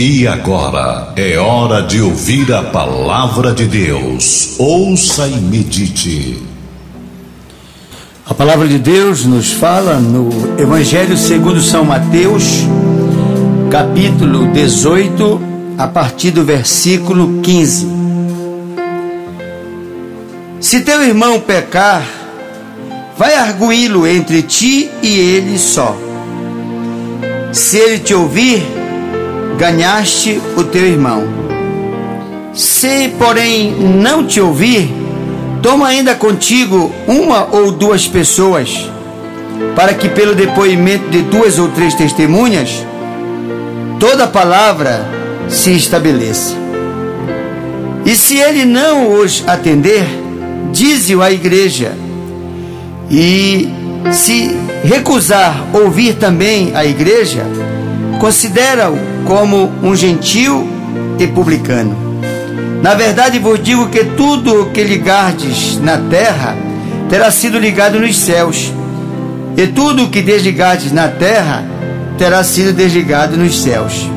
E agora é hora de ouvir a palavra de Deus. Ouça e medite. A palavra de Deus nos fala no Evangelho segundo São Mateus, capítulo 18, a partir do versículo 15. Se teu irmão pecar, vai arguí-lo entre ti e ele só. Se ele te ouvir, ganhaste o teu irmão. Se, porém, não te ouvir, toma ainda contigo uma ou duas pessoas, para que, pelo depoimento de duas ou três testemunhas, toda palavra se estabeleça. E se ele não os atender, dize-o à igreja. E se recusar ouvir também a igreja, considera-o como um gentil e publicano. Na verdade vos digo que tudo o que ligardes na terra terá sido ligado nos céus, e tudo o que desligardes na terra terá sido desligado nos céus.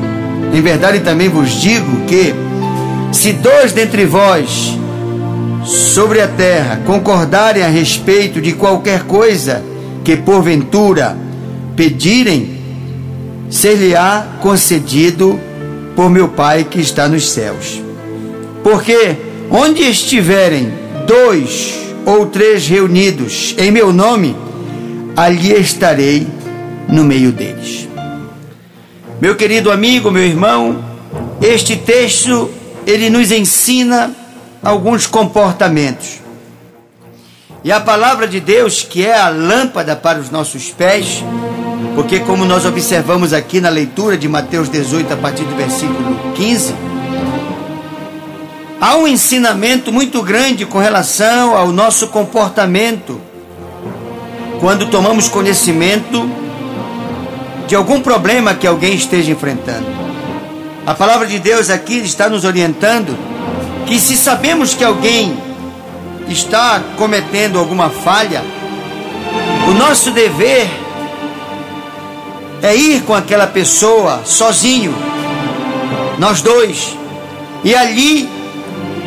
Em verdade também vos digo que, se dois dentre vós sobre a terra concordarem a respeito de qualquer coisa que porventura pedirem, ser-lhe-á concedido por meu Pai que está nos céus. Porque onde estiverem dois ou três reunidos em meu nome, ali estarei no meio deles. Meu querido amigo, meu irmão, este texto ele nos ensina alguns comportamentos. E a palavra de Deus, que é a lâmpada para os nossos pés, porque, como nós observamos aqui na leitura de Mateus 18, a partir do versículo 15, há um ensinamento muito grande com relação ao nosso comportamento quando tomamos conhecimento de algum problema que alguém esteja enfrentando. A palavra de Deus aqui está nos orientando que, se sabemos que alguém está cometendo alguma falha, o nosso dever é ir com aquela pessoa sozinho, nós dois, e ali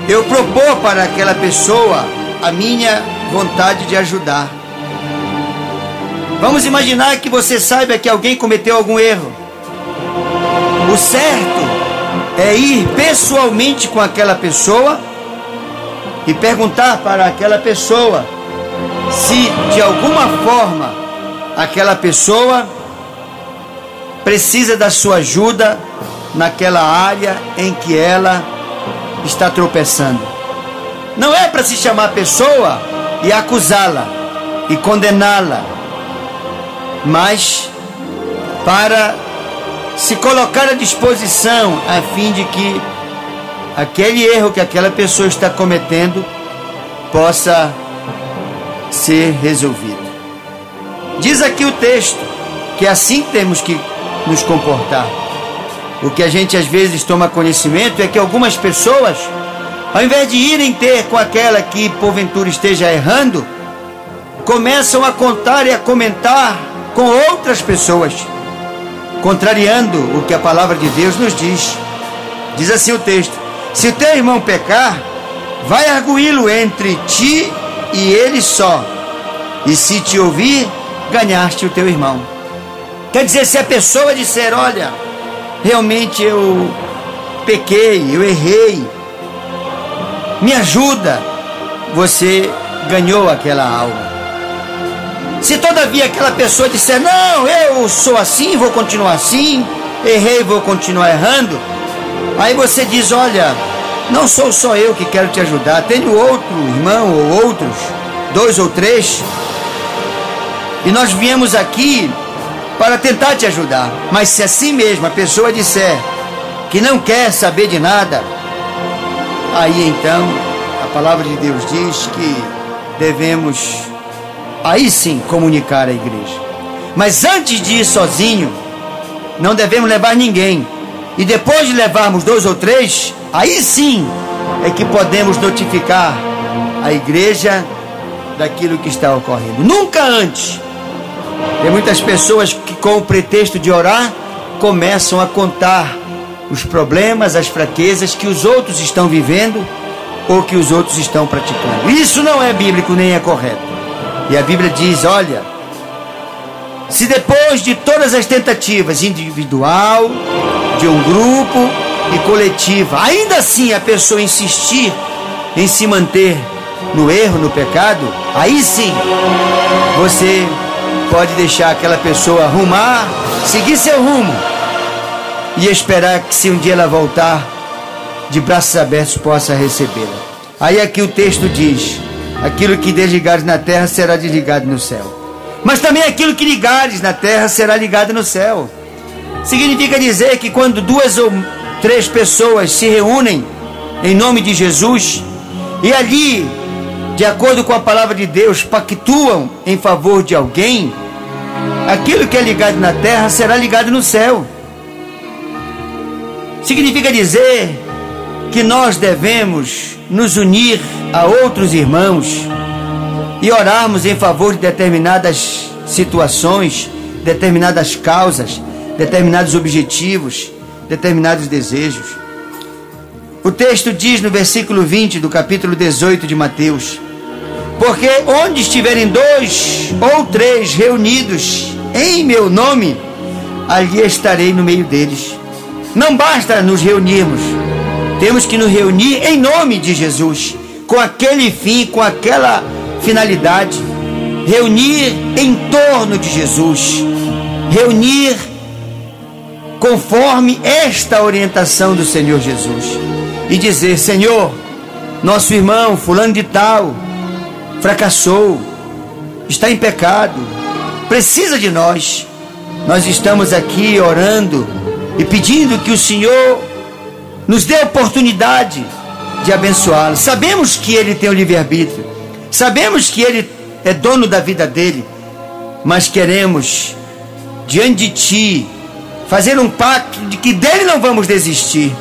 eu propor para aquela pessoa a minha vontade de ajudar. Vamos imaginar que você saiba que alguém cometeu algum erro. O certo é ir pessoalmente com aquela pessoa e perguntar para aquela pessoa se de alguma forma aquela pessoa precisa da sua ajuda naquela área em que ela está tropeçando. Não é para se chamar pessoa e acusá-la e condená-la, mas para se colocar à disposição a fim de que aquele erro que aquela pessoa está cometendo possa ser resolvido. Diz aqui o texto que assim temos que nos comportar. O que a gente às vezes toma conhecimento é que algumas pessoas, ao invés de irem ter com aquela que porventura esteja errando, começam a contar e a comentar com outras pessoas, contrariando o que a palavra de Deus nos diz. Diz assim o texto: Se teu irmão pecar, vai arguí-lo entre ti e ele só, e se te ouvir, ganhaste o teu irmão. Quer dizer, se a pessoa disser, olha, realmente eu pequei, eu errei, me ajuda, você ganhou aquela alma. Se todavia aquela pessoa disser, não, eu sou assim, vou continuar assim, errei, vou continuar errando, aí você diz, olha, não sou só eu que quero te ajudar, tenho outro irmão ou outros, dois ou três, e nós viemos aqui para tentar te ajudar. Mas se assim mesmo a pessoa disser que não quer saber de nada, aí então a palavra de Deus diz que devemos aí sim comunicar à igreja. Mas antes de ir sozinho, não devemos levar ninguém. E depois de levarmos dois ou três, aí sim é que podemos notificar a igreja daquilo que está ocorrendo. Nunca antes tem muitas pessoas que, com o pretexto de orar, começam a contar os problemas, as fraquezas que os outros estão vivendo ou que os outros estão praticando. Isso não é bíblico nem é correto. E a Bíblia diz: olha, se depois de todas as tentativas individual, de um grupo e coletiva, ainda assim a pessoa insistir em se manter no erro, no pecado, aí sim você pode deixar aquela pessoa arrumar, seguir seu rumo e esperar que se um dia ela voltar, de braços abertos possa recebê-la. Aí aqui o texto diz: aquilo que desligares na terra será desligado no céu. Mas também aquilo que ligares na terra será ligado no céu. Significa dizer que quando duas ou três pessoas se reúnem em nome de Jesus e ali, de acordo com a palavra de Deus, pactuam em favor de alguém, aquilo que é ligado na terra será ligado no céu. Significa dizer que nós devemos nos unir a outros irmãos e orarmos em favor de determinadas situações, determinadas causas, determinados objetivos, determinados desejos. O texto diz no versículo 20 do capítulo 18 de Mateus: Porque onde estiverem dois ou três reunidos em meu nome, ali estarei no meio deles. Não basta nos reunirmos, temos que nos reunir em nome de Jesus, com aquele fim, com aquela finalidade. Reunir em torno de Jesus, reunir conforme esta orientação do Senhor Jesus e dizer: Senhor, nosso irmão, fulano de tal, fracassou, está em pecado, precisa de nós. Nós estamos aqui orando e pedindo que o Senhor nos dê a oportunidade de abençoá-lo. Sabemos que ele tem o livre-arbítrio, sabemos que ele é dono da vida dele, mas queremos, diante de ti, fazer um pacto de que dele não vamos desistir,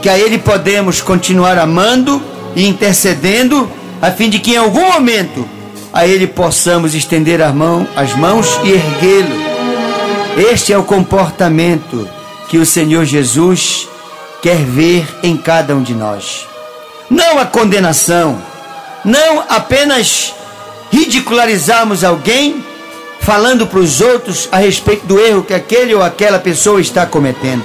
que a ele podemos continuar amando e intercedendo, a fim de que em algum momento a ele possamos estender as, mão, as mãos e erguê-lo. Este é o comportamento que o Senhor Jesus quer ver em cada um de nós. Não a condenação, não apenas ridicularizarmos alguém falando para os outros a respeito do erro que aquele ou aquela pessoa está cometendo.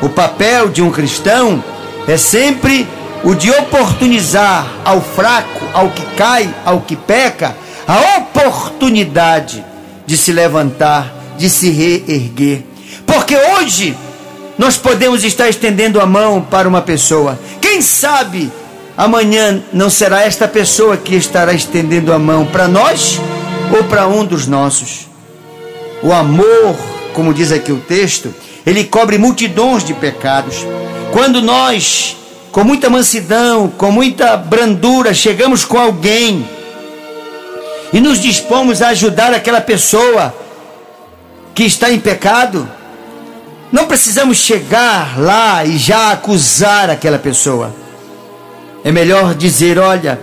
O papel de um cristão é sempre o de oportunizar ao fraco, ao que cai, ao que peca, a oportunidade de se levantar, de se reerguer. Porque hoje nós podemos estar estendendo a mão para uma pessoa. Quem sabe amanhã não será esta pessoa que estará estendendo a mão para nós ou para um dos nossos. O amor, como diz aqui o texto, ele cobre multidões de pecados. Quando nós, com muita mansidão, com muita brandura, chegamos com alguém e nos dispomos a ajudar aquela pessoa que está em pecado, não precisamos chegar lá e já acusar aquela pessoa. É melhor dizer: olha,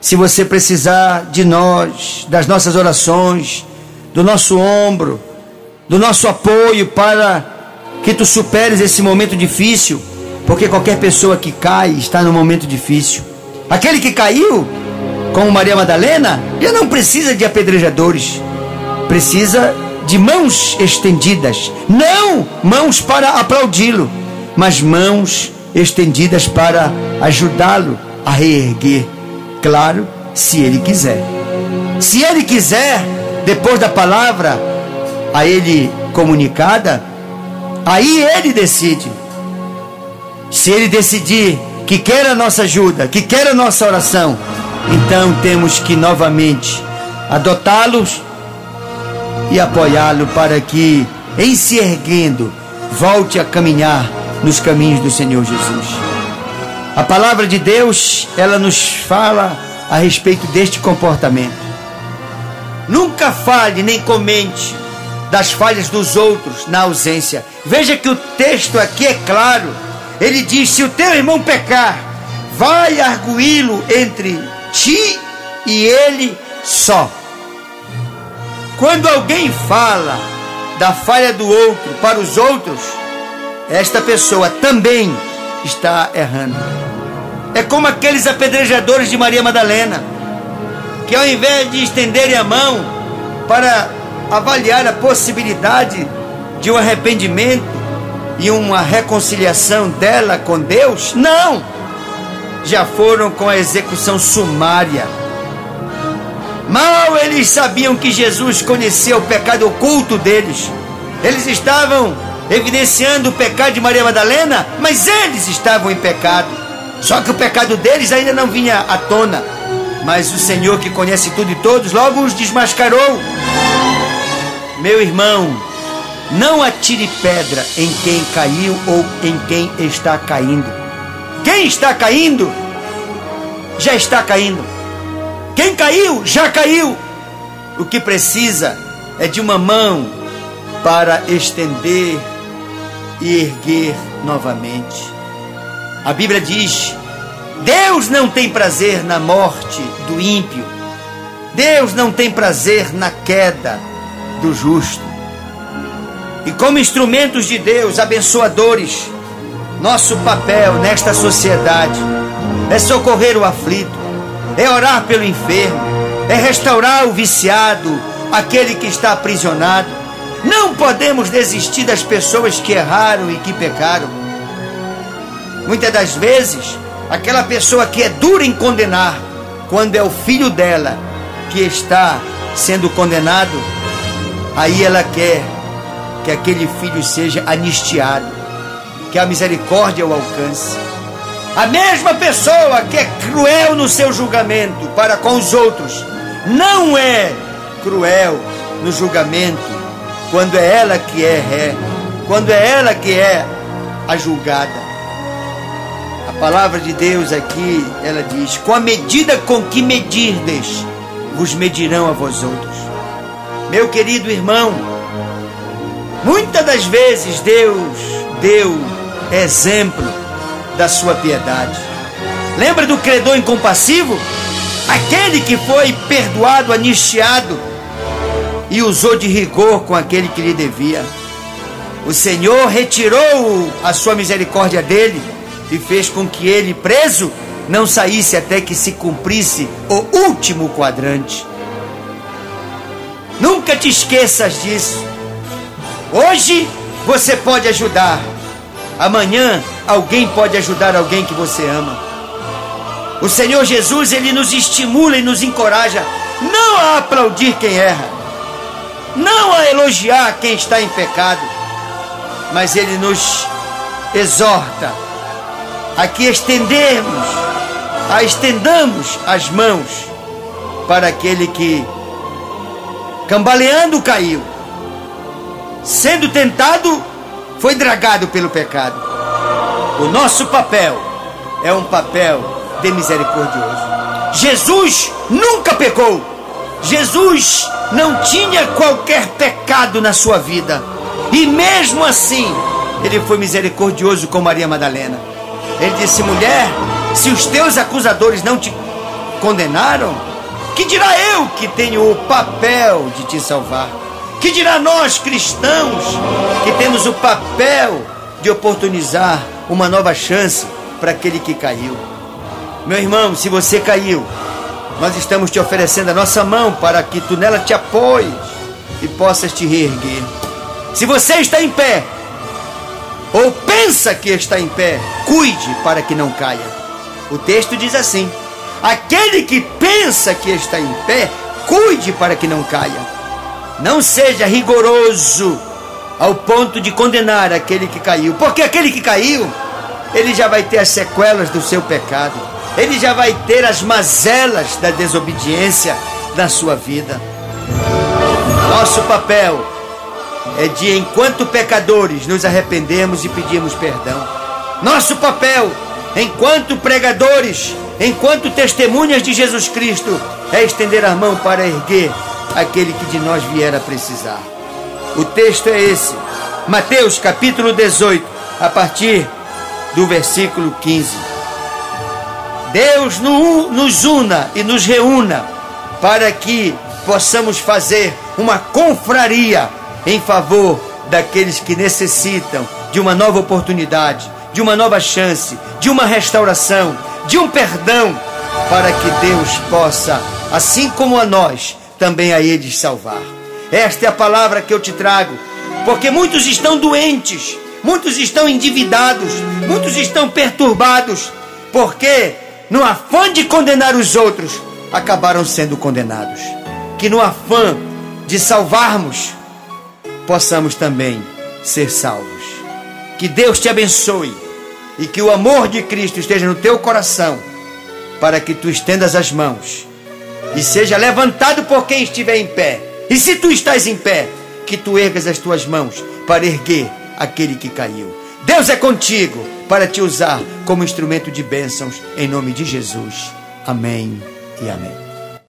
se você precisar de nós, das nossas orações, do nosso ombro, do nosso apoio para que tu superes esse momento difícil, porque qualquer pessoa que cai está num momento difícil. Aquele que caiu, como Maria Madalena, já não precisa de apedrejadores, precisa de mãos estendidas, não mãos para aplaudi-lo, mas mãos estendidas para ajudá-lo a reerguer. Claro, se ele quiser. Se ele quiser, depois da palavra a ele comunicada, aí ele decide. Se ele decidir que quer a nossa ajuda, que quer a nossa oração, então temos que novamente adotá-los e apoiá-lo para que, em se erguendo, volte a caminhar nos caminhos do Senhor Jesus. A palavra de Deus, ela nos fala a respeito deste comportamento. Nunca fale nem comente das falhas dos outros na ausência. Veja que o texto aqui é claro. Ele diz: se o teu irmão pecar, vai arguí-lo entre ti e ele só. Quando alguém fala da falha do outro para os outros, esta pessoa também está errando. É como aqueles apedrejadores de Maria Madalena, que ao invés de estenderem a mão para avaliar a possibilidade de um arrependimento e uma reconciliação dela com Deus, não! Já foram com a execução sumária. Mal eles sabiam que Jesus conhecia o pecado oculto deles. Eles estavam evidenciando o pecado de Maria Madalena, mas eles estavam em pecado. Só que o pecado deles ainda não vinha à tona. Mas o Senhor, que conhece tudo e todos, logo os desmascarou. Meu irmão, não atire pedra em quem caiu ou em quem está caindo. Quem está caindo, já está caindo. Quem caiu, já caiu. O que precisa é de uma mão para estender e erguer novamente. A Bíblia diz: Deus não tem prazer na morte do ímpio, Deus não tem prazer na queda do justo. E como instrumentos de Deus, abençoadores, nosso papel nesta sociedade é socorrer o aflito, é orar pelo enfermo, é restaurar o viciado, aquele que está aprisionado não podemos desistir das pessoas que erraram e que pecaram. Muitas das vezes, aquela pessoa que é dura em condenar, quando é o filho dela que está sendo condenado, aí ela quer que aquele filho seja anistiado, que a misericórdia o alcance. A mesma pessoa que é cruel no seu julgamento para com os outros, não é cruel no julgamento quando é ela que é ré, quando é ela que é a julgada. A palavra de Deus aqui, ela diz: Com a medida com que medirdes, vos medirão a vós outros. Meu querido irmão, muitas das vezes Deus deu exemplo da sua piedade. Lembra do credor incompassivo? Aquele que foi perdoado, anistiado, e usou de rigor com aquele que lhe devia. O Senhor retirou a sua misericórdia dele e fez com que ele, preso, não saísse até que se cumprisse o último quadrante. Nunca te esqueças disso. Hoje você pode ajudar. Amanhã alguém pode ajudar alguém que você ama. O Senhor Jesus, ele nos estimula e nos encoraja não a aplaudir quem erra, não a elogiar quem está em pecado, mas ele nos exorta a que estendermos, a estendamos as mãos para aquele que cambaleando caiu, sendo tentado, foi dragado pelo pecado. O nosso papel é um papel de misericordioso. Jesus nunca pecou. Jesus não tinha qualquer pecado na sua vida. E mesmo assim, ele foi misericordioso com Maria Madalena. Ele disse: mulher, se os teus acusadores não te condenaram, que dirá eu que tenho o papel de te salvar? Que dirá nós cristãos que temos o papel de oportunizar uma nova chance para aquele que caiu? Meu irmão, se você caiu, nós estamos te oferecendo a nossa mão para que tu nela te apoies e possas te reerguer. Se você está em pé, ou pensa que está em pé, cuide para que não caia. O texto diz assim: aquele que pensa que está em pé, cuide para que não caia. Não seja rigoroso ao ponto de condenar aquele que caiu, porque aquele que caiu, ele já vai ter as sequelas do seu pecado ele já vai ter as mazelas da desobediência na sua vida. Nosso papel é de, enquanto pecadores, nos arrependemos e pedimos perdão. Nosso papel, enquanto pregadores, enquanto testemunhas de Jesus Cristo, é estender a mão para erguer aquele que de nós vier a precisar. O texto é esse, Mateus capítulo 18, a partir do versículo 15. Deus nos una e nos reúna para que possamos fazer uma confraria em favor daqueles que necessitam de uma nova oportunidade, de uma nova chance, de uma restauração, de um perdão, para que Deus possa, assim como a nós, também a eles salvar. Esta é a palavra que eu te trago, porque muitos estão doentes, muitos estão endividados, muitos estão perturbados, porque no afã de condenar os outros, acabaram sendo condenados. Que no afã de salvarmos, possamos também ser salvos. Que Deus te abençoe e que o amor de Cristo esteja no teu coração, para que tu estendas as mãos e seja levantado por quem estiver em pé. E se tu estás em pé, que tu ergas as tuas mãos para erguer aquele que caiu. Deus é contigo para te usar como instrumento de bênçãos em nome de Jesus. Amém e amém.